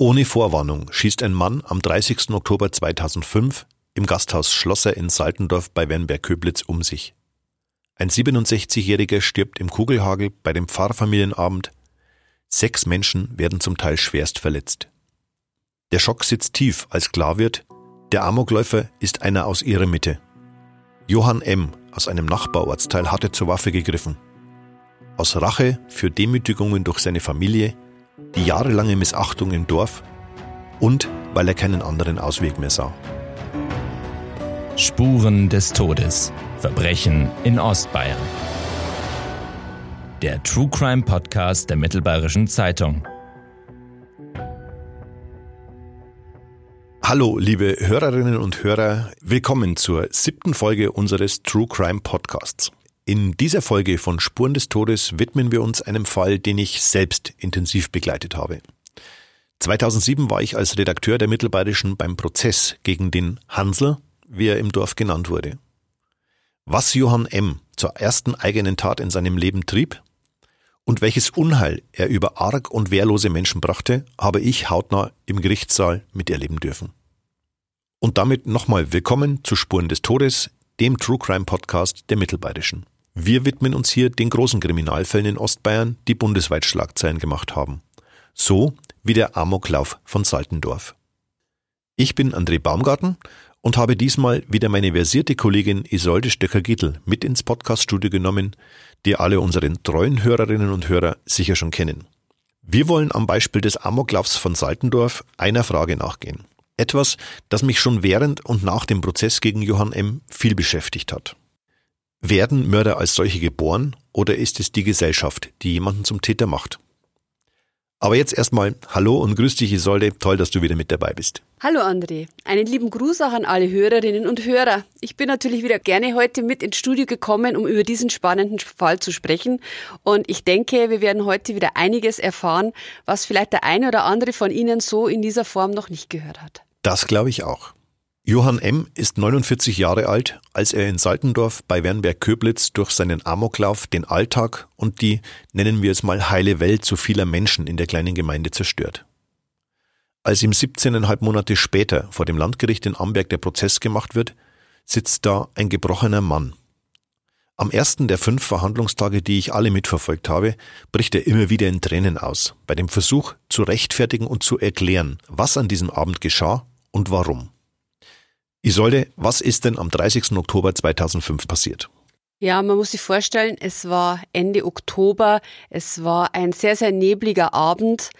Ohne Vorwarnung schießt ein Mann am 30. Oktober 2005 im Gasthaus Schlosser in Saltendorf bei Wernberg-Köblitz um sich. Ein 67-Jähriger stirbt im Kugelhagel bei dem Pfarrfamilienabend. Sechs Menschen werden zum Teil schwerst verletzt. Der Schock sitzt tief, als klar wird, der Amokläufer ist einer aus ihrer Mitte. Johann M. aus einem Nachbarortsteil hatte zur Waffe gegriffen. Aus Rache für Demütigungen durch seine Familie die jahrelange Missachtung im Dorf und weil er keinen anderen Ausweg mehr sah. Spuren des Todes. Verbrechen in Ostbayern. Der True Crime Podcast der Mittelbayerischen Zeitung. Hallo, liebe Hörerinnen und Hörer, willkommen zur siebten Folge unseres True Crime Podcasts. In dieser Folge von Spuren des Todes widmen wir uns einem Fall, den ich selbst intensiv begleitet habe. 2007 war ich als Redakteur der Mittelbayerischen beim Prozess gegen den Hansel, wie er im Dorf genannt wurde. Was Johann M. zur ersten eigenen Tat in seinem Leben trieb und welches Unheil er über arg und wehrlose Menschen brachte, habe ich hautnah im Gerichtssaal miterleben dürfen. Und damit nochmal willkommen zu Spuren des Todes, dem True Crime Podcast der Mittelbayerischen. Wir widmen uns hier den großen Kriminalfällen in Ostbayern, die bundesweit Schlagzeilen gemacht haben. So wie der Amoklauf von Saltendorf. Ich bin André Baumgarten und habe diesmal wieder meine versierte Kollegin Isolde Stöcker-Gittel mit ins Podcaststudio genommen, die alle unseren treuen Hörerinnen und Hörer sicher schon kennen. Wir wollen am Beispiel des Amoklaufs von Saltendorf einer Frage nachgehen. Etwas, das mich schon während und nach dem Prozess gegen Johann M. viel beschäftigt hat. Werden Mörder als solche geboren oder ist es die Gesellschaft, die jemanden zum Täter macht? Aber jetzt erstmal Hallo und grüß dich Isolde, toll, dass du wieder mit dabei bist. Hallo André, einen lieben Gruß auch an alle Hörerinnen und Hörer. Ich bin natürlich wieder gerne heute mit ins Studio gekommen, um über diesen spannenden Fall zu sprechen. Und ich denke, wir werden heute wieder einiges erfahren, was vielleicht der eine oder andere von Ihnen so in dieser Form noch nicht gehört hat. Das glaube ich auch. Johann M. ist 49 Jahre alt, als er in Saltendorf bei Wernberg-Köblitz durch seinen Amoklauf den Alltag und die, nennen wir es mal, heile Welt so vieler Menschen in der kleinen Gemeinde zerstört. Als ihm 17,5 Monate später vor dem Landgericht in Amberg der Prozess gemacht wird, sitzt da ein gebrochener Mann. Am ersten der fünf Verhandlungstage, die ich alle mitverfolgt habe, bricht er immer wieder in Tränen aus, bei dem Versuch zu rechtfertigen und zu erklären, was an diesem Abend geschah und warum. Isolde, was ist denn am 30. Oktober 2005 passiert? Ja, man muss sich vorstellen, es war Ende Oktober, es war ein sehr, sehr nebliger Abend.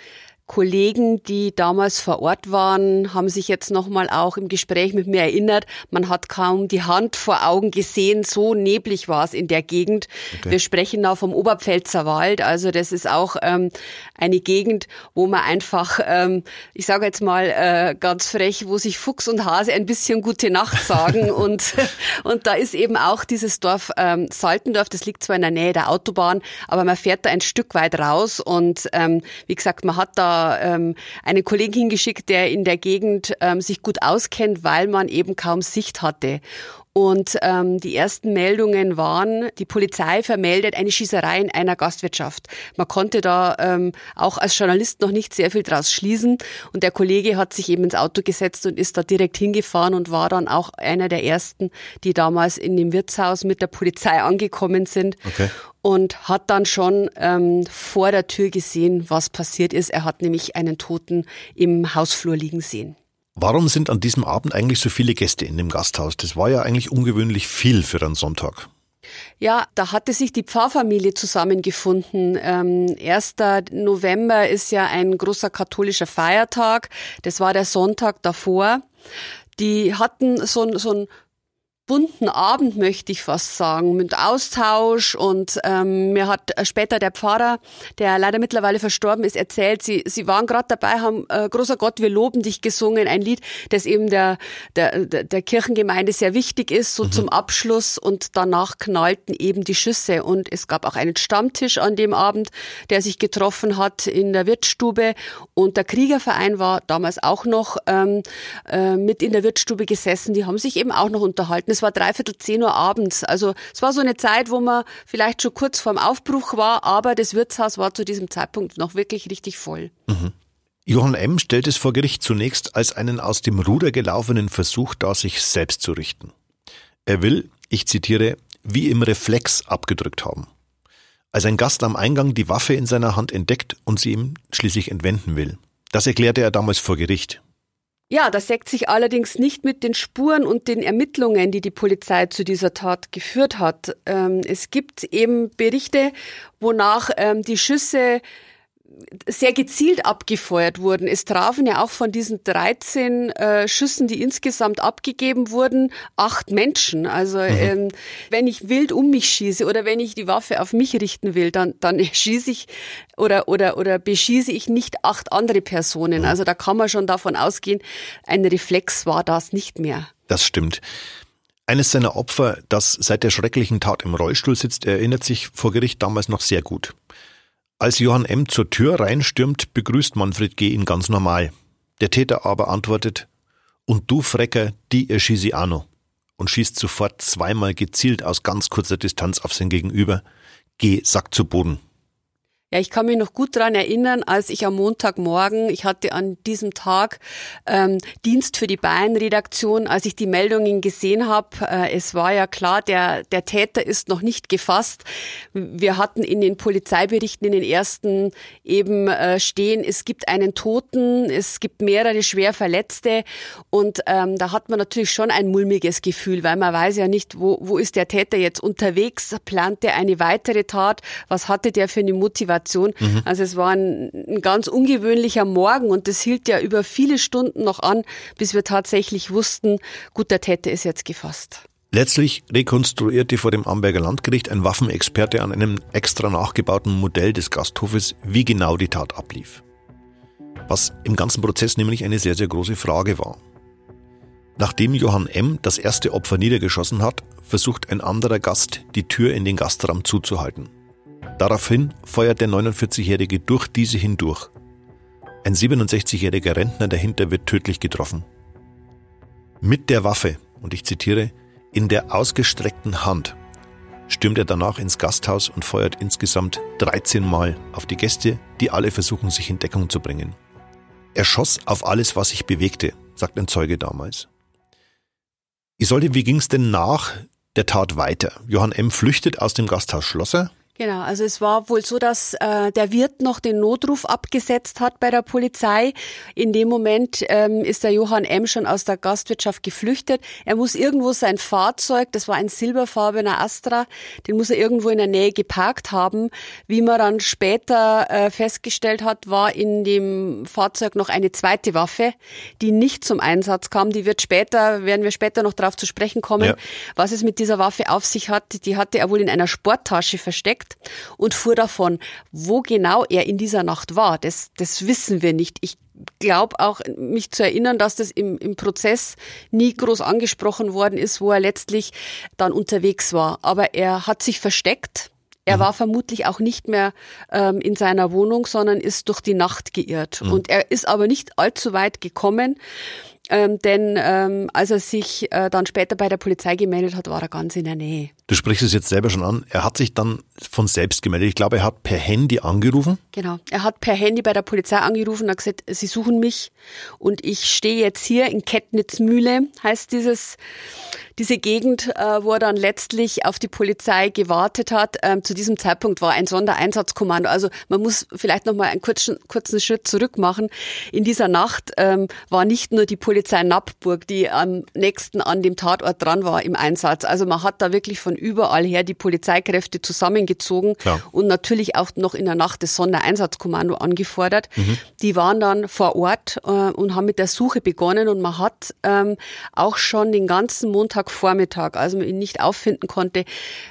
Kollegen, die damals vor Ort waren, haben sich jetzt nochmal auch im Gespräch mit mir erinnert. Man hat kaum die Hand vor Augen gesehen, so neblig war es in der Gegend. Okay. Wir sprechen da vom Oberpfälzer Wald, also das ist auch ähm, eine Gegend, wo man einfach, ähm, ich sage jetzt mal äh, ganz frech, wo sich Fuchs und Hase ein bisschen gute Nacht sagen und und da ist eben auch dieses Dorf ähm, Saltendorf. Das liegt zwar in der Nähe der Autobahn, aber man fährt da ein Stück weit raus und ähm, wie gesagt, man hat da ähm, einen Kollegen hingeschickt, der in der Gegend ähm, sich gut auskennt, weil man eben kaum Sicht hatte. Und ähm, die ersten Meldungen waren, die Polizei vermeldet eine Schießerei in einer Gastwirtschaft. Man konnte da ähm, auch als Journalist noch nicht sehr viel draus schließen. Und der Kollege hat sich eben ins Auto gesetzt und ist da direkt hingefahren und war dann auch einer der ersten, die damals in dem Wirtshaus mit der Polizei angekommen sind. Okay. Und hat dann schon ähm, vor der Tür gesehen, was passiert ist. Er hat nämlich einen Toten im Hausflur liegen sehen. Warum sind an diesem Abend eigentlich so viele Gäste in dem Gasthaus? Das war ja eigentlich ungewöhnlich viel für einen Sonntag. Ja, da hatte sich die Pfarrfamilie zusammengefunden. Ähm, 1. November ist ja ein großer katholischer Feiertag. Das war der Sonntag davor. Die hatten so, so ein bunten Abend, möchte ich fast sagen, mit Austausch. Und ähm, mir hat später der Pfarrer, der leider mittlerweile verstorben ist, erzählt, sie, sie waren gerade dabei, haben äh, Großer Gott, wir loben dich gesungen, ein Lied, das eben der, der, der Kirchengemeinde sehr wichtig ist, so mhm. zum Abschluss. Und danach knallten eben die Schüsse. Und es gab auch einen Stammtisch an dem Abend, der sich getroffen hat in der Wirtsstube. Und der Kriegerverein war damals auch noch ähm, äh, mit in der Wirtsstube gesessen. Die haben sich eben auch noch unterhalten es war dreiviertel zehn Uhr abends. Also es war so eine Zeit, wo man vielleicht schon kurz vorm Aufbruch war, aber das Wirtshaus war zu diesem Zeitpunkt noch wirklich richtig voll. Mhm. Johann M. stellt es vor Gericht zunächst als einen aus dem Ruder gelaufenen Versuch dar, sich selbst zu richten. Er will, ich zitiere, wie im Reflex abgedrückt haben. Als ein Gast am Eingang die Waffe in seiner Hand entdeckt und sie ihm schließlich entwenden will. Das erklärte er damals vor Gericht. Ja, das deckt sich allerdings nicht mit den Spuren und den Ermittlungen, die die Polizei zu dieser Tat geführt hat. Ähm, es gibt eben Berichte, wonach ähm, die Schüsse sehr gezielt abgefeuert wurden. Es trafen ja auch von diesen 13 äh, Schüssen, die insgesamt abgegeben wurden, acht Menschen. Also mhm. ähm, wenn ich wild um mich schieße oder wenn ich die Waffe auf mich richten will, dann, dann schieße ich oder, oder, oder beschieße ich nicht acht andere Personen. Mhm. Also da kann man schon davon ausgehen, ein Reflex war das nicht mehr. Das stimmt. Eines seiner Opfer, das seit der schrecklichen Tat im Rollstuhl sitzt, erinnert sich vor Gericht damals noch sehr gut. Als Johann M. zur Tür reinstürmt, begrüßt Manfred G. ihn ganz normal. Der Täter aber antwortet, und du Frecker, die erschieße ich noch. Und schießt sofort zweimal gezielt aus ganz kurzer Distanz auf sein Gegenüber. G. sackt zu Boden. Ja, ich kann mich noch gut dran erinnern, als ich am Montagmorgen, ich hatte an diesem Tag ähm, Dienst für die Bayern-Redaktion, als ich die Meldungen gesehen habe. Äh, es war ja klar, der, der Täter ist noch nicht gefasst. Wir hatten in den Polizeiberichten in den ersten eben äh, stehen, es gibt einen Toten, es gibt mehrere schwer Verletzte und ähm, da hat man natürlich schon ein mulmiges Gefühl, weil man weiß ja nicht, wo, wo ist der Täter jetzt unterwegs, plant er eine weitere Tat, was hatte der für eine Motivation? Situation. Mhm. Also es war ein, ein ganz ungewöhnlicher Morgen und das hielt ja über viele Stunden noch an, bis wir tatsächlich wussten, gut, der Täter ist jetzt gefasst. Letztlich rekonstruierte vor dem Amberger Landgericht ein Waffenexperte an einem extra nachgebauten Modell des Gasthofes, wie genau die Tat ablief. Was im ganzen Prozess nämlich eine sehr, sehr große Frage war. Nachdem Johann M. das erste Opfer niedergeschossen hat, versucht ein anderer Gast, die Tür in den Gastraum zuzuhalten. Daraufhin feuert der 49-Jährige durch diese hindurch. Ein 67-jähriger Rentner dahinter wird tödlich getroffen. Mit der Waffe, und ich zitiere, in der ausgestreckten Hand stürmt er danach ins Gasthaus und feuert insgesamt 13 Mal auf die Gäste, die alle versuchen, sich in Deckung zu bringen. Er schoss auf alles, was sich bewegte, sagt ein Zeuge damals. Ich sollte, wie ging's denn nach der Tat weiter? Johann M. flüchtet aus dem Gasthaus Schlosser Genau, also es war wohl so, dass äh, der Wirt noch den Notruf abgesetzt hat bei der Polizei. In dem Moment ähm, ist der Johann M. schon aus der Gastwirtschaft geflüchtet. Er muss irgendwo sein Fahrzeug, das war ein silberfarbener Astra, den muss er irgendwo in der Nähe geparkt haben. Wie man dann später äh, festgestellt hat, war in dem Fahrzeug noch eine zweite Waffe, die nicht zum Einsatz kam. Die wird später, werden wir später noch darauf zu sprechen kommen, ja. was es mit dieser Waffe auf sich hat. Die hatte er wohl in einer Sporttasche versteckt entdeckt und fuhr davon. Wo genau er in dieser Nacht war, das, das wissen wir nicht. Ich glaube auch, mich zu erinnern, dass das im, im Prozess nie groß angesprochen worden ist, wo er letztlich dann unterwegs war. Aber er hat sich versteckt. Er mhm. war vermutlich auch nicht mehr ähm, in seiner Wohnung, sondern ist durch die Nacht geirrt. Mhm. Und er ist aber nicht allzu weit gekommen. Ähm, denn ähm, als er sich äh, dann später bei der Polizei gemeldet hat, war er ganz in der Nähe. Du sprichst es jetzt selber schon an. Er hat sich dann von selbst gemeldet. Ich glaube, er hat per Handy angerufen. Genau. Er hat per Handy bei der Polizei angerufen und hat gesagt, sie suchen mich und ich stehe jetzt hier in Kettnitzmühle, heißt dieses, diese Gegend, äh, wo er dann letztlich auf die Polizei gewartet hat. Ähm, zu diesem Zeitpunkt war ein Sondereinsatzkommando. Also man muss vielleicht noch mal einen kurzen, kurzen Schritt zurück machen. In dieser Nacht ähm, war nicht nur die Polizei Nappburg, die am nächsten an dem Tatort dran war, im Einsatz. Also man hat da wirklich von überall her die Polizeikräfte zusammengezogen Klar. und natürlich auch noch in der Nacht das Sondereinsatzkommando angefordert. Mhm. Die waren dann vor Ort äh, und haben mit der Suche begonnen und man hat ähm, auch schon den ganzen Montagvormittag, als man ihn nicht auffinden konnte,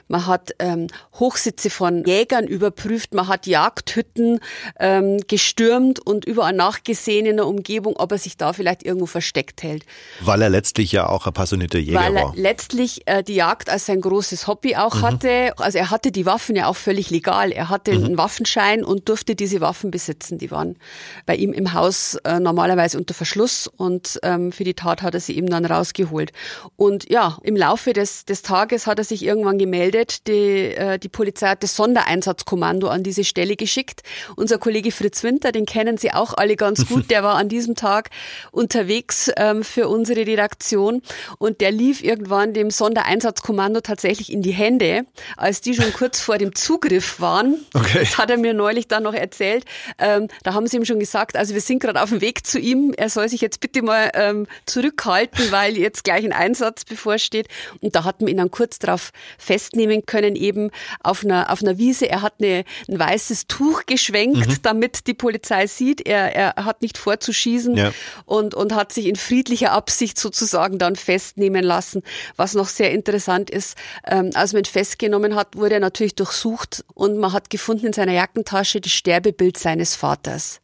man hat ähm, Hochsitze von Jägern überprüft, man hat Jagdhütten ähm, gestürmt und überall nachgesehen in der Umgebung, ob er sich da vielleicht irgendwo versteckt hält. Weil er letztlich ja auch ein passionierter Jäger Weil war. Weil er letztlich äh, die Jagd als sein großes dieses Hobby auch mhm. hatte. Also er hatte die Waffen ja auch völlig legal. Er hatte mhm. einen Waffenschein und durfte diese Waffen besitzen. Die waren bei ihm im Haus äh, normalerweise unter Verschluss und ähm, für die Tat hat er sie eben dann rausgeholt. Und ja, im Laufe des, des Tages hat er sich irgendwann gemeldet. Die, äh, die Polizei hat das Sondereinsatzkommando an diese Stelle geschickt. Unser Kollege Fritz Winter, den kennen Sie auch alle ganz gut, der war an diesem Tag unterwegs ähm, für unsere Redaktion und der lief irgendwann dem Sondereinsatzkommando tatsächlich in die Hände, als die schon kurz vor dem Zugriff waren. Okay. Das hat er mir neulich dann noch erzählt. Ähm, da haben sie ihm schon gesagt, also wir sind gerade auf dem Weg zu ihm, er soll sich jetzt bitte mal ähm, zurückhalten, weil jetzt gleich ein Einsatz bevorsteht. Und da hat man ihn dann kurz darauf festnehmen können, eben auf einer, auf einer Wiese. Er hat eine, ein weißes Tuch geschwenkt, mhm. damit die Polizei sieht, er, er hat nicht vorzuschießen ja. und, und hat sich in friedlicher Absicht sozusagen dann festnehmen lassen. Was noch sehr interessant ist, ähm, als man ihn festgenommen hat, wurde er natürlich durchsucht und man hat gefunden in seiner Jackentasche das Sterbebild seines Vaters.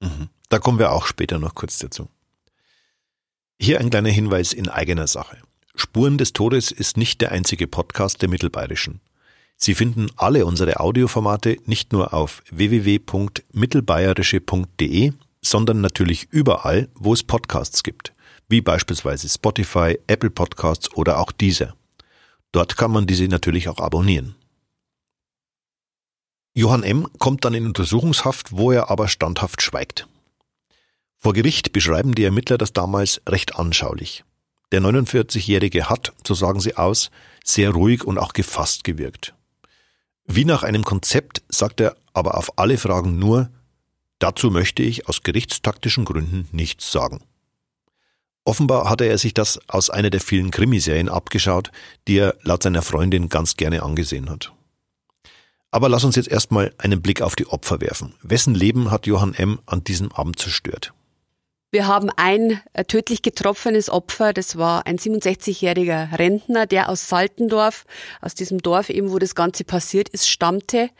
Mhm. Da kommen wir auch später noch kurz dazu. Hier ein kleiner Hinweis in eigener Sache. Spuren des Todes ist nicht der einzige Podcast der Mittelbayerischen. Sie finden alle unsere Audioformate nicht nur auf www.mittelbayerische.de, sondern natürlich überall, wo es Podcasts gibt, wie beispielsweise Spotify, Apple Podcasts oder auch dieser. Dort kann man diese natürlich auch abonnieren. Johann M. kommt dann in Untersuchungshaft, wo er aber standhaft schweigt. Vor Gericht beschreiben die Ermittler das damals recht anschaulich. Der 49-Jährige hat, so sagen sie aus, sehr ruhig und auch gefasst gewirkt. Wie nach einem Konzept sagt er aber auf alle Fragen nur, dazu möchte ich aus gerichtstaktischen Gründen nichts sagen. Offenbar hatte er sich das aus einer der vielen Krimiserien abgeschaut, die er laut seiner Freundin ganz gerne angesehen hat. Aber lass uns jetzt erstmal einen Blick auf die Opfer werfen. Wessen Leben hat Johann M. an diesem Abend zerstört? Wir haben ein äh, tödlich getroffenes Opfer, das war ein 67-jähriger Rentner, der aus Saltendorf, aus diesem Dorf eben, wo das Ganze passiert ist, stammte.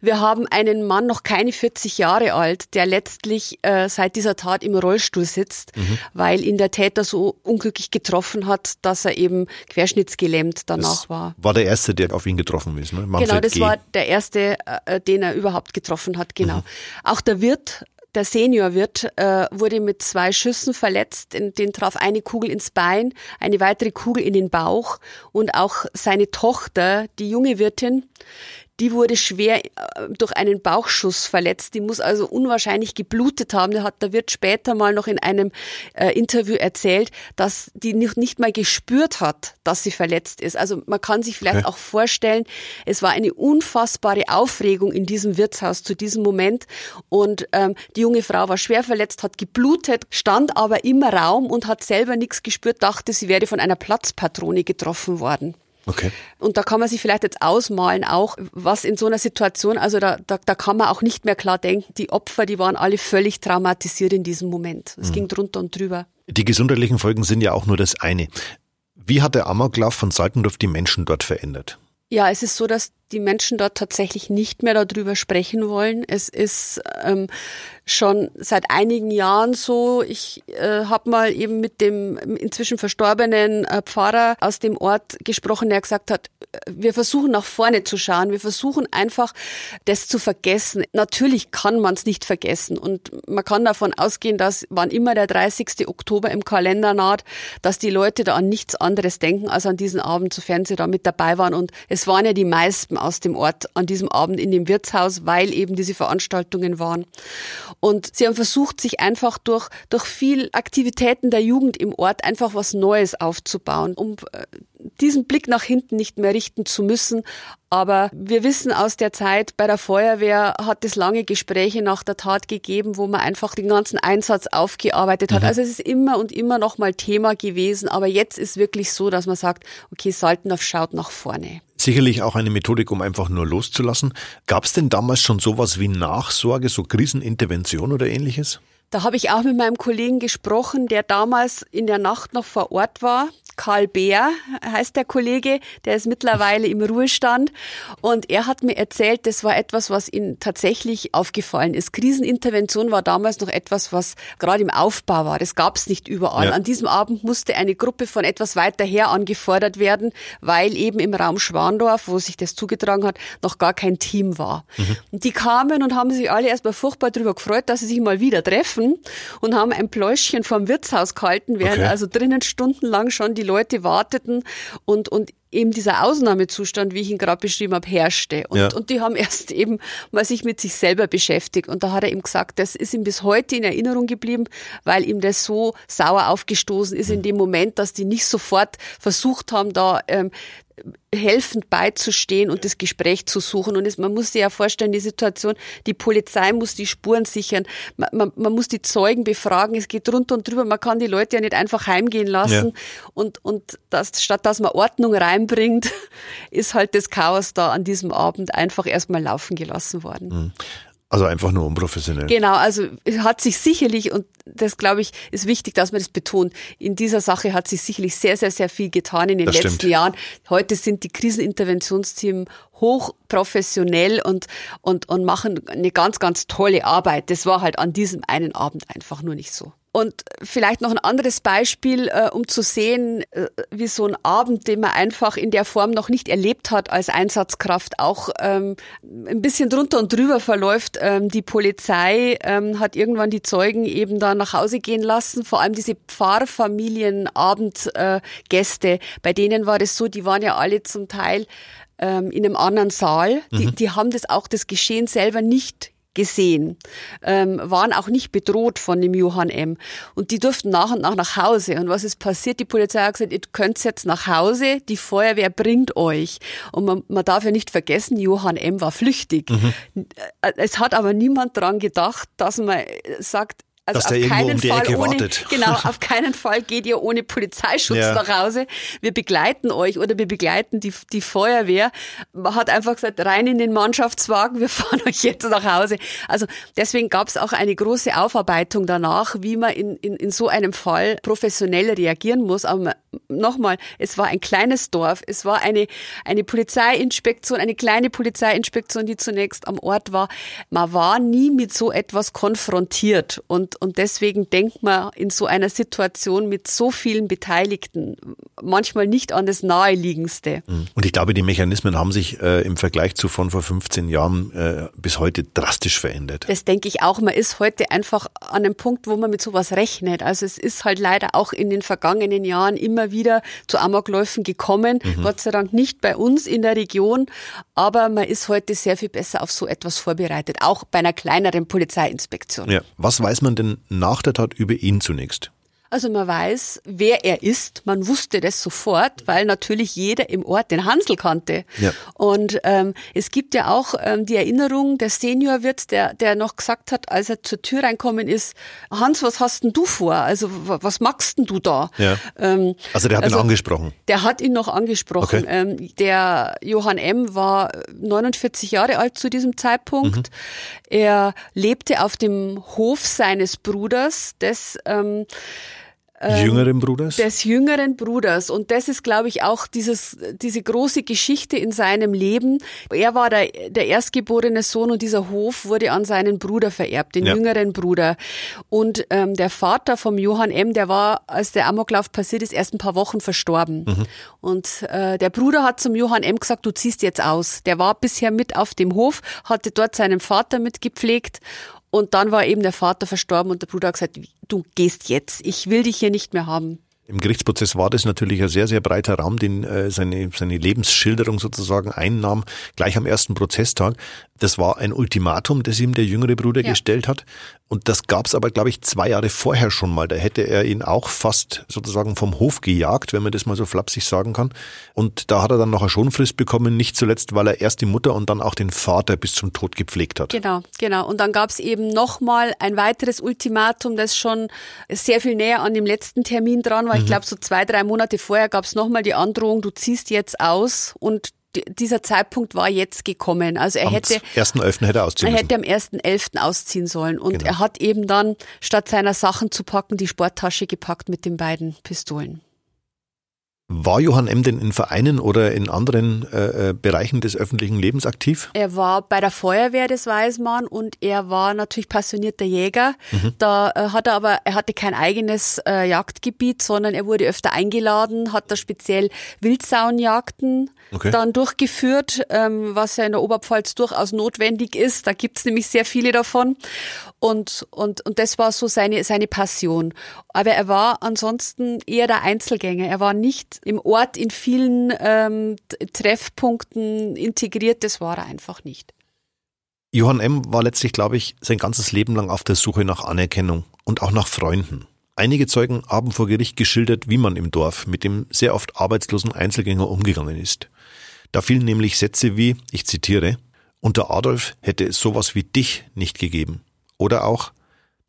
Wir haben einen Mann, noch keine 40 Jahre alt, der letztlich äh, seit dieser Tat im Rollstuhl sitzt, mhm. weil ihn der Täter so unglücklich getroffen hat, dass er eben querschnittsgelähmt danach das war. War der erste, der auf ihn getroffen ist, ne? Manfred genau, das G. war der erste, äh, den er überhaupt getroffen hat, genau. Mhm. Auch der Wirt der Seniorwirt äh, wurde mit zwei Schüssen verletzt. In, den traf eine Kugel ins Bein, eine weitere Kugel in den Bauch und auch seine Tochter, die junge Wirtin, die wurde schwer äh, durch einen Bauchschuss verletzt. Die muss also unwahrscheinlich geblutet haben. Da hat der Wirt später mal noch in einem äh, Interview erzählt, dass die nicht, nicht mal gespürt hat, dass sie verletzt ist. Also man kann sich vielleicht okay. auch vorstellen, es war eine unfassbare Aufregung in diesem Wirtshaus zu diesem Moment. Und ähm, die junge Frau war schwer verletzt, hat geblutet, stand aber im Raum und hat selber nichts gespürt, dachte, sie wäre von einer Platzpatrone getroffen worden. Okay. Und da kann man sich vielleicht jetzt ausmalen auch, was in so einer Situation, also da, da, da kann man auch nicht mehr klar denken, die Opfer, die waren alle völlig traumatisiert in diesem Moment. Es mhm. ging drunter und drüber. Die gesundheitlichen Folgen sind ja auch nur das eine. Wie hat der Amoklauf von Saltendorf die Menschen dort verändert? Ja, es ist so, dass die Menschen dort tatsächlich nicht mehr darüber sprechen wollen. Es ist ähm, schon seit einigen Jahren so. Ich äh, habe mal eben mit dem inzwischen verstorbenen äh, Pfarrer aus dem Ort gesprochen, der gesagt hat, wir versuchen nach vorne zu schauen. Wir versuchen einfach, das zu vergessen. Natürlich kann man es nicht vergessen und man kann davon ausgehen, dass wann immer der 30. Oktober im Kalender naht, dass die Leute da an nichts anderes denken als an diesen Abend, sofern sie da mit dabei waren. Und es waren ja die meisten aus dem Ort an diesem Abend in dem Wirtshaus, weil eben diese Veranstaltungen waren. Und sie haben versucht, sich einfach durch, durch viel Aktivitäten der Jugend im Ort einfach was Neues aufzubauen, um äh, diesen Blick nach hinten nicht mehr richten zu müssen. Aber wir wissen aus der Zeit, bei der Feuerwehr hat es lange Gespräche nach der Tat gegeben, wo man einfach den ganzen Einsatz aufgearbeitet hat. Mhm. Also es ist immer und immer noch mal Thema gewesen. Aber jetzt ist wirklich so, dass man sagt, okay, Saltendorf schaut nach vorne. Sicherlich auch eine Methodik, um einfach nur loszulassen. Gab es denn damals schon sowas wie Nachsorge, so Krisenintervention oder ähnliches? Da habe ich auch mit meinem Kollegen gesprochen, der damals in der Nacht noch vor Ort war Karl Bär heißt der Kollege, der ist mittlerweile im Ruhestand. Und er hat mir erzählt, das war etwas, was ihm tatsächlich aufgefallen ist. Krisenintervention war damals noch etwas, was gerade im Aufbau war. Das gab es nicht überall. Ja. An diesem Abend musste eine Gruppe von etwas weiter her angefordert werden, weil eben im Raum Schwandorf, wo sich das zugetragen hat, noch gar kein Team war. Mhm. Und die kamen und haben sich alle erstmal furchtbar darüber gefreut, dass sie sich mal wieder treffen und haben ein Pläuschchen vom Wirtshaus gehalten, während okay. also drinnen stundenlang schon die Leute warteten und, und eben dieser Ausnahmezustand, wie ich ihn gerade beschrieben habe, herrschte. Und, ja. und die haben erst eben mal sich mit sich selber beschäftigt. Und da hat er ihm gesagt, das ist ihm bis heute in Erinnerung geblieben, weil ihm das so sauer aufgestoßen ist in mhm. dem Moment, dass die nicht sofort versucht haben, da ähm, helfend beizustehen und das Gespräch zu suchen. Und es, man muss sich ja vorstellen, die Situation, die Polizei muss die Spuren sichern, man, man, man, muss die Zeugen befragen, es geht runter und drüber, man kann die Leute ja nicht einfach heimgehen lassen. Ja. Und, und das, statt dass man Ordnung reinbringt, ist halt das Chaos da an diesem Abend einfach erstmal laufen gelassen worden. Mhm. Also einfach nur unprofessionell. Genau, also hat sich sicherlich, und das glaube ich, ist wichtig, dass man das betont, in dieser Sache hat sich sicherlich sehr, sehr, sehr viel getan in den das letzten stimmt. Jahren. Heute sind die Kriseninterventionsteams hochprofessionell und, und, und machen eine ganz, ganz tolle Arbeit. Das war halt an diesem einen Abend einfach nur nicht so. Und vielleicht noch ein anderes Beispiel, äh, um zu sehen, äh, wie so ein Abend, den man einfach in der Form noch nicht erlebt hat als Einsatzkraft, auch ähm, ein bisschen drunter und drüber verläuft. Ähm, die Polizei ähm, hat irgendwann die Zeugen eben da nach Hause gehen lassen, vor allem diese Pfarrfamilienabendgäste. Äh, bei denen war das so, die waren ja alle zum Teil in einem anderen Saal. Die, mhm. die haben das auch das Geschehen selber nicht gesehen, ähm, waren auch nicht bedroht von dem Johann M. Und die durften nach und nach nach Hause. Und was ist passiert? Die Polizei hat gesagt, ihr könnt jetzt nach Hause, die Feuerwehr bringt euch. Und man, man darf ja nicht vergessen, Johann M. war flüchtig. Mhm. Es hat aber niemand dran gedacht, dass man sagt, also Dass auf keinen um Fall ohne, wartet. genau, auf keinen Fall geht ihr ohne Polizeischutz ja. nach Hause. Wir begleiten euch oder wir begleiten die, die Feuerwehr. Man hat einfach gesagt, rein in den Mannschaftswagen, wir fahren euch jetzt nach Hause. Also deswegen gab es auch eine große Aufarbeitung danach, wie man in, in, in so einem Fall professionell reagieren muss. Aber nochmal, es war ein kleines Dorf, es war eine, eine Polizeiinspektion, eine kleine Polizeiinspektion, die zunächst am Ort war. Man war nie mit so etwas konfrontiert und und deswegen denkt man in so einer Situation mit so vielen Beteiligten manchmal nicht an das Naheliegendste. Mhm. Und ich glaube, die Mechanismen haben sich äh, im Vergleich zu von vor 15 Jahren äh, bis heute drastisch verändert. Das denke ich auch. Man ist heute einfach an einem Punkt, wo man mit sowas rechnet. Also es ist halt leider auch in den vergangenen Jahren immer wieder zu Amokläufen gekommen. Mhm. Gott sei Dank nicht bei uns in der Region, aber man ist heute sehr viel besser auf so etwas vorbereitet, auch bei einer kleineren Polizeiinspektion. Ja. Was weiß man denn nach der Tat über ihn zunächst? Also man weiß, wer er ist. Man wusste das sofort, weil natürlich jeder im Ort den Hansel kannte. Ja. Und ähm, es gibt ja auch ähm, die Erinnerung der Seniorwirt, der, der noch gesagt hat, als er zur Tür reinkommen ist, Hans, was hast denn du vor? Also was machst denn du da? Ja. Ähm, also der hat also, ihn angesprochen. Der hat ihn noch angesprochen. Okay. Ähm, der Johann M. war 49 Jahre alt zu diesem Zeitpunkt. Mhm. Er lebte auf dem Hof seines Bruders, des ähm, ähm, jüngeren Bruders? Des jüngeren Bruders. Und das ist, glaube ich, auch dieses, diese große Geschichte in seinem Leben. Er war der, der erstgeborene Sohn und dieser Hof wurde an seinen Bruder vererbt, den ja. jüngeren Bruder. Und ähm, der Vater vom Johann M., der war, als der Amoklauf passiert ist, erst ein paar Wochen verstorben. Mhm. Und äh, der Bruder hat zum Johann M. gesagt, du ziehst jetzt aus. Der war bisher mit auf dem Hof, hatte dort seinen Vater mitgepflegt und dann war eben der Vater verstorben und der Bruder hat gesagt, du gehst jetzt, ich will dich hier nicht mehr haben. Im Gerichtsprozess war das natürlich ein sehr, sehr breiter Raum, den äh, seine, seine Lebensschilderung sozusagen einnahm, gleich am ersten Prozesstag. Das war ein Ultimatum, das ihm der jüngere Bruder ja. gestellt hat. Und das gab es aber, glaube ich, zwei Jahre vorher schon mal. Da hätte er ihn auch fast sozusagen vom Hof gejagt, wenn man das mal so flapsig sagen kann. Und da hat er dann noch eine Schonfrist bekommen, nicht zuletzt, weil er erst die Mutter und dann auch den Vater bis zum Tod gepflegt hat. Genau, genau. Und dann gab es eben nochmal ein weiteres Ultimatum, das schon sehr viel näher an dem letzten Termin dran war. Mhm. Ich glaube, so zwei, drei Monate vorher gab es nochmal die Androhung, du ziehst jetzt aus und dieser Zeitpunkt war jetzt gekommen. Also er am hätte 1.11. hätte er ausziehen Er hätte am 1.11. ausziehen sollen. Und genau. er hat eben dann statt seiner Sachen zu packen die Sporttasche gepackt mit den beiden Pistolen. War Johann M. denn in Vereinen oder in anderen äh, äh, Bereichen des öffentlichen Lebens aktiv? Er war bei der Feuerwehr, das weiß man, und er war natürlich passionierter Jäger. Mhm. Da äh, hat er aber, er hatte kein eigenes äh, Jagdgebiet, sondern er wurde öfter eingeladen, hat da speziell Wildsaunjagden okay. dann durchgeführt, ähm, was ja in der Oberpfalz durchaus notwendig ist. Da gibt's nämlich sehr viele davon. Und, und, und das war so seine, seine Passion. Aber er war ansonsten eher der Einzelgänger. Er war nicht im Ort in vielen ähm, Treffpunkten integriert. Das war er einfach nicht. Johann M. war letztlich, glaube ich, sein ganzes Leben lang auf der Suche nach Anerkennung und auch nach Freunden. Einige Zeugen haben vor Gericht geschildert, wie man im Dorf mit dem sehr oft arbeitslosen Einzelgänger umgegangen ist. Da fielen nämlich Sätze wie, ich zitiere, unter Adolf hätte es sowas wie dich nicht gegeben. Oder auch,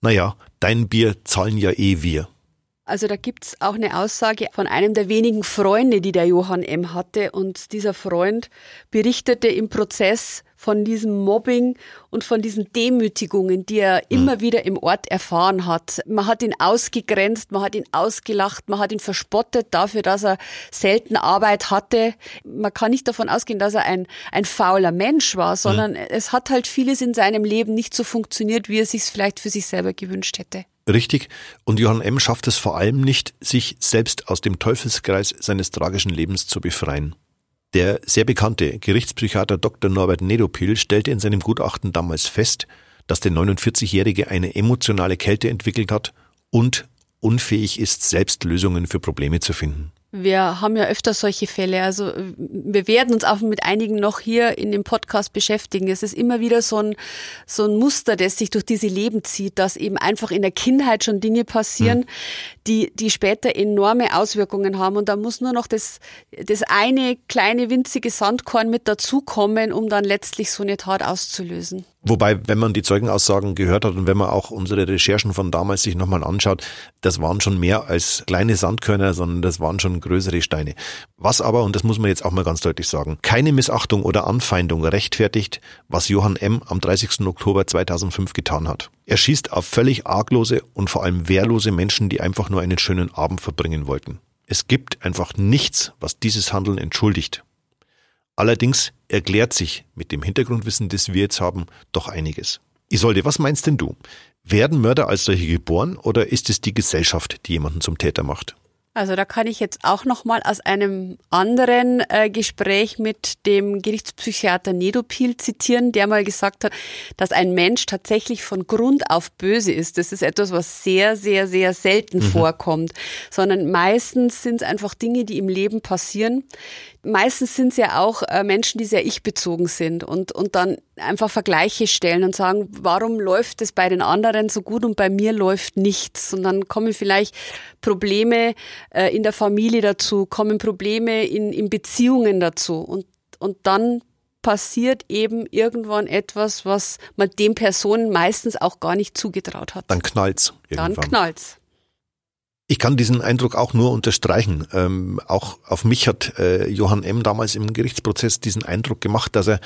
naja, dein Bier zahlen ja eh wir. Also da gibt's auch eine Aussage von einem der wenigen Freunde, die der Johann M. hatte. Und dieser Freund berichtete im Prozess von diesem Mobbing und von diesen Demütigungen, die er immer mhm. wieder im Ort erfahren hat. Man hat ihn ausgegrenzt, man hat ihn ausgelacht, man hat ihn verspottet dafür, dass er selten Arbeit hatte. Man kann nicht davon ausgehen, dass er ein, ein fauler Mensch war, sondern mhm. es hat halt vieles in seinem Leben nicht so funktioniert, wie er sich vielleicht für sich selber gewünscht hätte. Richtig. Und Johann M. schafft es vor allem nicht, sich selbst aus dem Teufelskreis seines tragischen Lebens zu befreien. Der sehr bekannte Gerichtspsychiater Dr. Norbert Nedopil stellte in seinem Gutachten damals fest, dass der 49-Jährige eine emotionale Kälte entwickelt hat und unfähig ist, selbst Lösungen für Probleme zu finden. Wir haben ja öfter solche Fälle. Also wir werden uns auch mit einigen noch hier in dem Podcast beschäftigen. Es ist immer wieder so ein, so ein Muster, das sich durch diese Leben zieht, dass eben einfach in der Kindheit schon Dinge passieren, mhm. die, die später enorme Auswirkungen haben. Und da muss nur noch das, das eine kleine winzige Sandkorn mit dazukommen, um dann letztlich so eine Tat auszulösen. Wobei, wenn man die Zeugenaussagen gehört hat und wenn man auch unsere Recherchen von damals sich nochmal anschaut, das waren schon mehr als kleine Sandkörner, sondern das waren schon größere Steine. Was aber, und das muss man jetzt auch mal ganz deutlich sagen, keine Missachtung oder Anfeindung rechtfertigt, was Johann M. am 30. Oktober 2005 getan hat. Er schießt auf völlig arglose und vor allem wehrlose Menschen, die einfach nur einen schönen Abend verbringen wollten. Es gibt einfach nichts, was dieses Handeln entschuldigt. Allerdings erklärt sich mit dem Hintergrundwissen, das wir jetzt haben, doch einiges. Isolde, was meinst denn du? Werden Mörder als solche geboren oder ist es die Gesellschaft, die jemanden zum Täter macht? Also da kann ich jetzt auch noch mal aus einem anderen äh, Gespräch mit dem Gerichtspsychiater Nedopil zitieren, der mal gesagt hat, dass ein Mensch tatsächlich von Grund auf böse ist. Das ist etwas, was sehr, sehr, sehr selten mhm. vorkommt, sondern meistens sind es einfach Dinge, die im Leben passieren, meistens sind es ja auch äh, Menschen, die sehr ich-bezogen sind und, und dann einfach Vergleiche stellen und sagen, warum läuft es bei den anderen so gut und bei mir läuft nichts? Und dann kommen vielleicht Probleme äh, in der Familie dazu, kommen Probleme in, in Beziehungen dazu und, und dann passiert eben irgendwann etwas, was man den Personen meistens auch gar nicht zugetraut hat. Dann knallt's. Irgendwann. Dann knallt's. Ich kann diesen Eindruck auch nur unterstreichen. Ähm, auch auf mich hat äh, Johann M. damals im Gerichtsprozess diesen Eindruck gemacht, dass er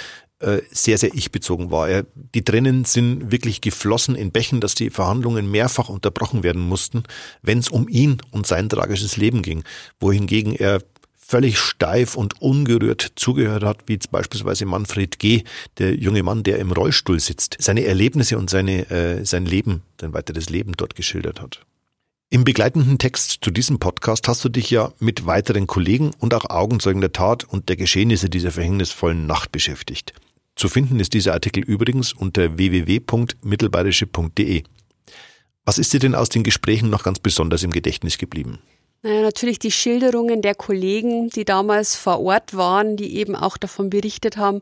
sehr, sehr ich-bezogen war. Er, die Tränen sind wirklich geflossen in Bächen, dass die Verhandlungen mehrfach unterbrochen werden mussten, wenn es um ihn und sein tragisches Leben ging, wohingegen er völlig steif und ungerührt zugehört hat, wie beispielsweise Manfred G., der junge Mann, der im Rollstuhl sitzt, seine Erlebnisse und seine, äh, sein Leben, sein weiteres Leben dort geschildert hat. Im begleitenden Text zu diesem Podcast hast du dich ja mit weiteren Kollegen und auch Augenzeugen der Tat und der Geschehnisse dieser verhängnisvollen Nacht beschäftigt. Zu finden ist dieser Artikel übrigens unter www.mittelbayerische.de. Was ist dir denn aus den Gesprächen noch ganz besonders im Gedächtnis geblieben? Naja, natürlich die Schilderungen der Kollegen, die damals vor Ort waren, die eben auch davon berichtet haben,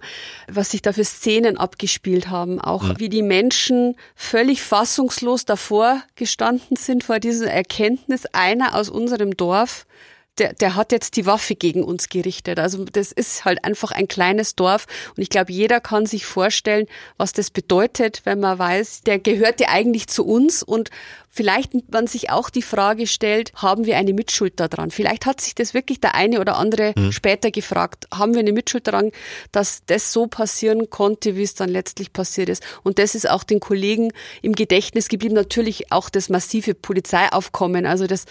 was sich da für Szenen abgespielt haben. Auch mhm. wie die Menschen völlig fassungslos davor gestanden sind vor dieser Erkenntnis, einer aus unserem Dorf der, der hat jetzt die Waffe gegen uns gerichtet. Also das ist halt einfach ein kleines Dorf und ich glaube, jeder kann sich vorstellen, was das bedeutet, wenn man weiß, der gehört ja eigentlich zu uns und vielleicht man sich auch die Frage stellt, haben wir eine Mitschuld daran? Vielleicht hat sich das wirklich der eine oder andere mhm. später gefragt, haben wir eine Mitschuld daran, dass das so passieren konnte, wie es dann letztlich passiert ist? Und das ist auch den Kollegen im Gedächtnis geblieben. Natürlich auch das massive Polizeiaufkommen. Also das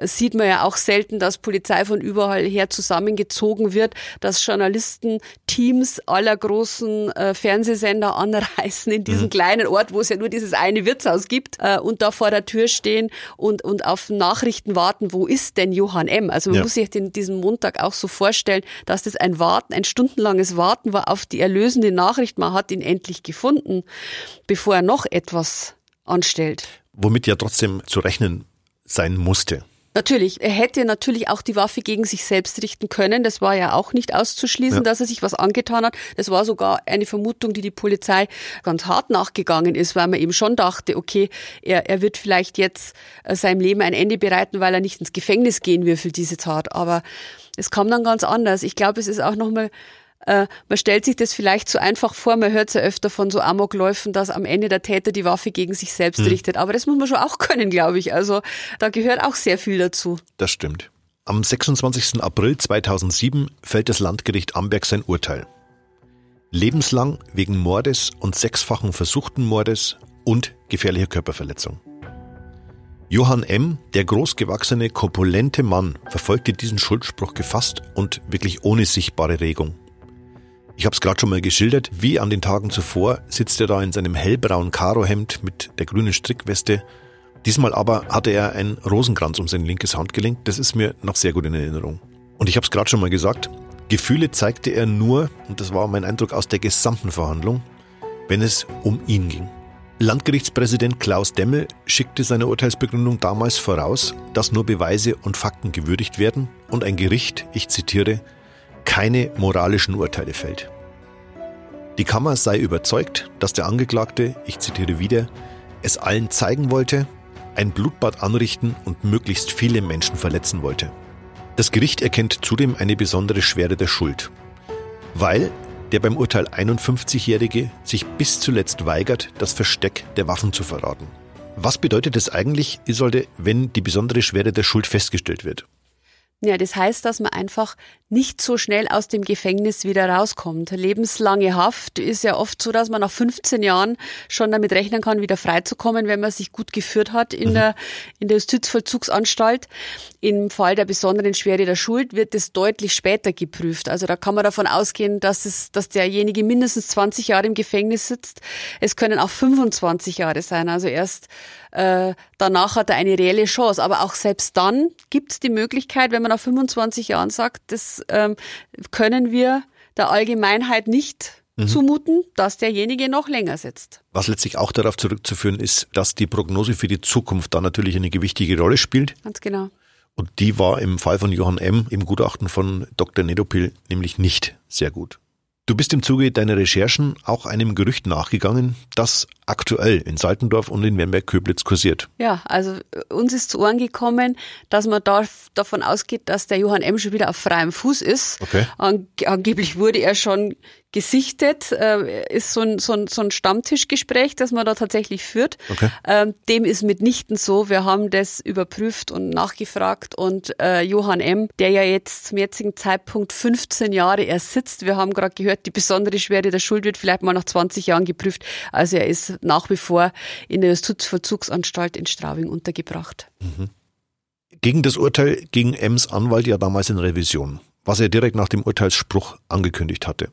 sieht man ja auch selten, dass Polizei von überall her zusammengezogen wird, dass Journalistenteams aller großen äh, Fernsehsender anreisen in diesen mhm. kleinen Ort, wo es ja nur dieses eine Wirtshaus gibt äh, und da vor der Tür stehen und, und auf Nachrichten warten, wo ist denn Johann M.? Also man ja. muss sich den, diesen Montag auch so vorstellen, dass das ein Warten, ein stundenlanges Warten war auf die erlösende Nachricht, man hat ihn endlich gefunden, bevor er noch etwas anstellt. Womit ja trotzdem zu rechnen sein musste. Natürlich, er hätte natürlich auch die Waffe gegen sich selbst richten können. Das war ja auch nicht auszuschließen, ja. dass er sich was angetan hat. Das war sogar eine Vermutung, die die Polizei ganz hart nachgegangen ist, weil man eben schon dachte, okay, er, er wird vielleicht jetzt äh, seinem Leben ein Ende bereiten, weil er nicht ins Gefängnis gehen will für diese Tat. Aber es kam dann ganz anders. Ich glaube, es ist auch nochmal äh, man stellt sich das vielleicht zu einfach vor, man hört es ja öfter von so Amokläufen, dass am Ende der Täter die Waffe gegen sich selbst mhm. richtet. Aber das muss man schon auch können, glaube ich. Also da gehört auch sehr viel dazu. Das stimmt. Am 26. April 2007 fällt das Landgericht Amberg sein Urteil. Lebenslang wegen Mordes und sechsfachen versuchten Mordes und gefährlicher Körperverletzung. Johann M., der großgewachsene, korpulente Mann, verfolgte diesen Schuldspruch gefasst und wirklich ohne sichtbare Regung. Ich habe es gerade schon mal geschildert, wie an den Tagen zuvor sitzt er da in seinem hellbraunen Karohemd mit der grünen Strickweste. Diesmal aber hatte er einen Rosenkranz um sein linkes Handgelenk. Das ist mir noch sehr gut in Erinnerung. Und ich habe es gerade schon mal gesagt, Gefühle zeigte er nur, und das war mein Eindruck aus der gesamten Verhandlung, wenn es um ihn ging. Landgerichtspräsident Klaus Demmel schickte seine Urteilsbegründung damals voraus, dass nur Beweise und Fakten gewürdigt werden und ein Gericht, ich zitiere, keine moralischen Urteile fällt. Die Kammer sei überzeugt, dass der Angeklagte, ich zitiere wieder, es allen zeigen wollte, ein Blutbad anrichten und möglichst viele Menschen verletzen wollte. Das Gericht erkennt zudem eine besondere Schwere der Schuld, weil der beim Urteil 51-Jährige sich bis zuletzt weigert, das Versteck der Waffen zu verraten. Was bedeutet es eigentlich, Isolde, wenn die besondere Schwere der Schuld festgestellt wird? Ja, das heißt, dass man einfach nicht so schnell aus dem Gefängnis wieder rauskommt. Lebenslange Haft ist ja oft so, dass man nach 15 Jahren schon damit rechnen kann, wieder freizukommen, wenn man sich gut geführt hat in, mhm. der, in der Justizvollzugsanstalt. Im Fall der besonderen Schwere der Schuld wird es deutlich später geprüft. Also da kann man davon ausgehen, dass, es, dass derjenige mindestens 20 Jahre im Gefängnis sitzt. Es können auch 25 Jahre sein. Also erst äh, danach hat er eine reelle Chance. Aber auch selbst dann gibt es die Möglichkeit, wenn man nach 25 Jahren sagt, das ähm, können wir der Allgemeinheit nicht mhm. zumuten, dass derjenige noch länger sitzt. Was letztlich auch darauf zurückzuführen ist, dass die Prognose für die Zukunft da natürlich eine gewichtige Rolle spielt. Ganz genau. Und die war im Fall von Johann M. im Gutachten von Dr. Nedopil nämlich nicht sehr gut. Du bist im Zuge deiner Recherchen auch einem Gerücht nachgegangen, das aktuell in Saltendorf und in Wernberg-Köblitz kursiert. Ja, also äh, uns ist zu Ohren gekommen, dass man da, davon ausgeht, dass der Johann M. schon wieder auf freiem Fuß ist. Okay. angeblich wurde er schon gesichtet, äh, ist so ein, so, ein, so ein Stammtischgespräch, das man da tatsächlich führt. Okay. Ähm, dem ist mitnichten so. Wir haben das überprüft und nachgefragt und äh, Johann M., der ja jetzt zum jetzigen Zeitpunkt 15 Jahre erst sitzt, wir haben gerade gehört, die besondere Schwere der Schuld wird vielleicht mal nach 20 Jahren geprüft. Also er ist nach wie vor in der Justizvollzugsanstalt in Straubing untergebracht. Mhm. Gegen das Urteil ging Ems Anwalt ja damals in Revision, was er direkt nach dem Urteilsspruch angekündigt hatte.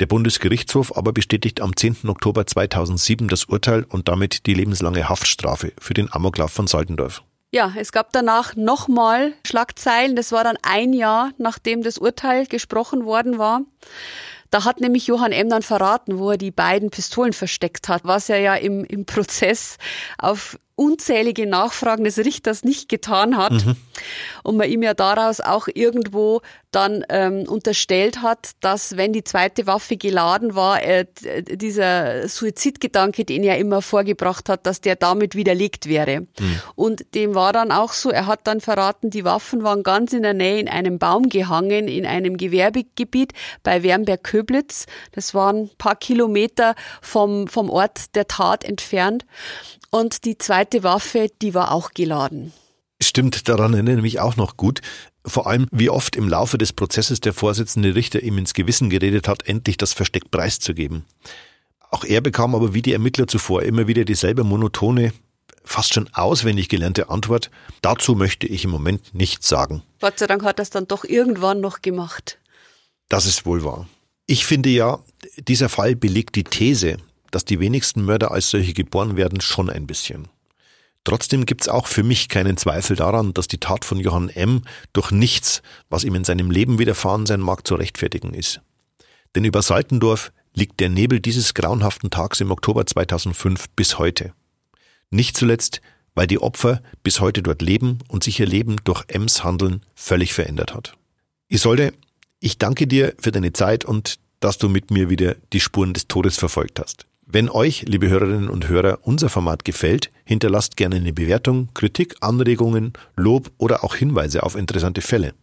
Der Bundesgerichtshof aber bestätigt am 10. Oktober 2007 das Urteil und damit die lebenslange Haftstrafe für den Amoklauf von Saltendorf. Ja, es gab danach nochmal Schlagzeilen. Das war dann ein Jahr, nachdem das Urteil gesprochen worden war. Da hat nämlich Johann M. dann verraten, wo er die beiden Pistolen versteckt hat, was er ja im, im Prozess auf unzählige Nachfragen des Richters nicht getan hat mhm. und man ihm ja daraus auch irgendwo dann ähm, unterstellt hat, dass wenn die zweite Waffe geladen war, äh, dieser Suizidgedanke, den er immer vorgebracht hat, dass der damit widerlegt wäre. Mhm. Und dem war dann auch so, er hat dann verraten, die Waffen waren ganz in der Nähe in einem Baum gehangen, in einem Gewerbegebiet bei Wernberg-Köblitz. Das waren ein paar Kilometer vom, vom Ort der Tat entfernt. Und die zweite Waffe, die war auch geladen. Stimmt, daran erinnere ich mich auch noch gut. Vor allem, wie oft im Laufe des Prozesses der Vorsitzende Richter ihm ins Gewissen geredet hat, endlich das Versteck preiszugeben. Auch er bekam aber wie die Ermittler zuvor immer wieder dieselbe monotone fast schon auswendig gelernte Antwort, dazu möchte ich im Moment nichts sagen. Gott sei Dank hat er es dann doch irgendwann noch gemacht. Das ist wohl wahr. Ich finde ja, dieser Fall belegt die These, dass die wenigsten Mörder als solche geboren werden, schon ein bisschen. Trotzdem gibt's auch für mich keinen Zweifel daran, dass die Tat von Johann M. durch nichts, was ihm in seinem Leben widerfahren sein mag, zu rechtfertigen ist. Denn über Saltendorf liegt der Nebel dieses grauenhaften Tags im Oktober 2005 bis heute. Nicht zuletzt, weil die Opfer bis heute dort leben und sich ihr Leben durch Ems Handeln völlig verändert hat. Isolde, ich danke dir für deine Zeit und dass du mit mir wieder die Spuren des Todes verfolgt hast. Wenn euch, liebe Hörerinnen und Hörer, unser Format gefällt, hinterlasst gerne eine Bewertung, Kritik, Anregungen, Lob oder auch Hinweise auf interessante Fälle.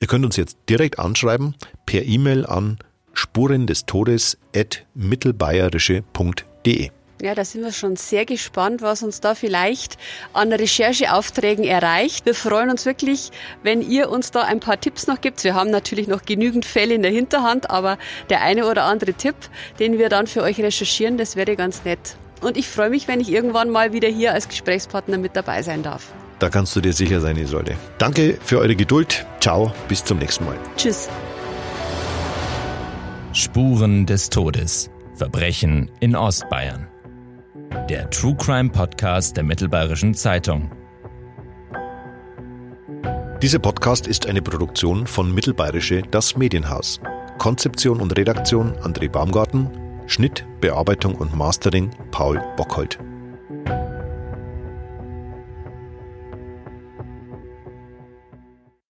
Ihr könnt uns jetzt direkt anschreiben per E-Mail an spurendestodes.mittelbayerische.de. Ja, da sind wir schon sehr gespannt, was uns da vielleicht an Rechercheaufträgen erreicht. Wir freuen uns wirklich, wenn ihr uns da ein paar Tipps noch gibt. Wir haben natürlich noch genügend Fälle in der Hinterhand, aber der eine oder andere Tipp, den wir dann für euch recherchieren, das wäre ganz nett. Und ich freue mich, wenn ich irgendwann mal wieder hier als Gesprächspartner mit dabei sein darf. Da kannst du dir sicher sein, Isolde. Danke für eure Geduld. Ciao, bis zum nächsten Mal. Tschüss. Spuren des Todes. Verbrechen in Ostbayern der True Crime Podcast der Mittelbayerischen Zeitung. Dieser Podcast ist eine Produktion von Mittelbayerische Das Medienhaus. Konzeption und Redaktion André Baumgarten, Schnitt, Bearbeitung und Mastering Paul Bockhold.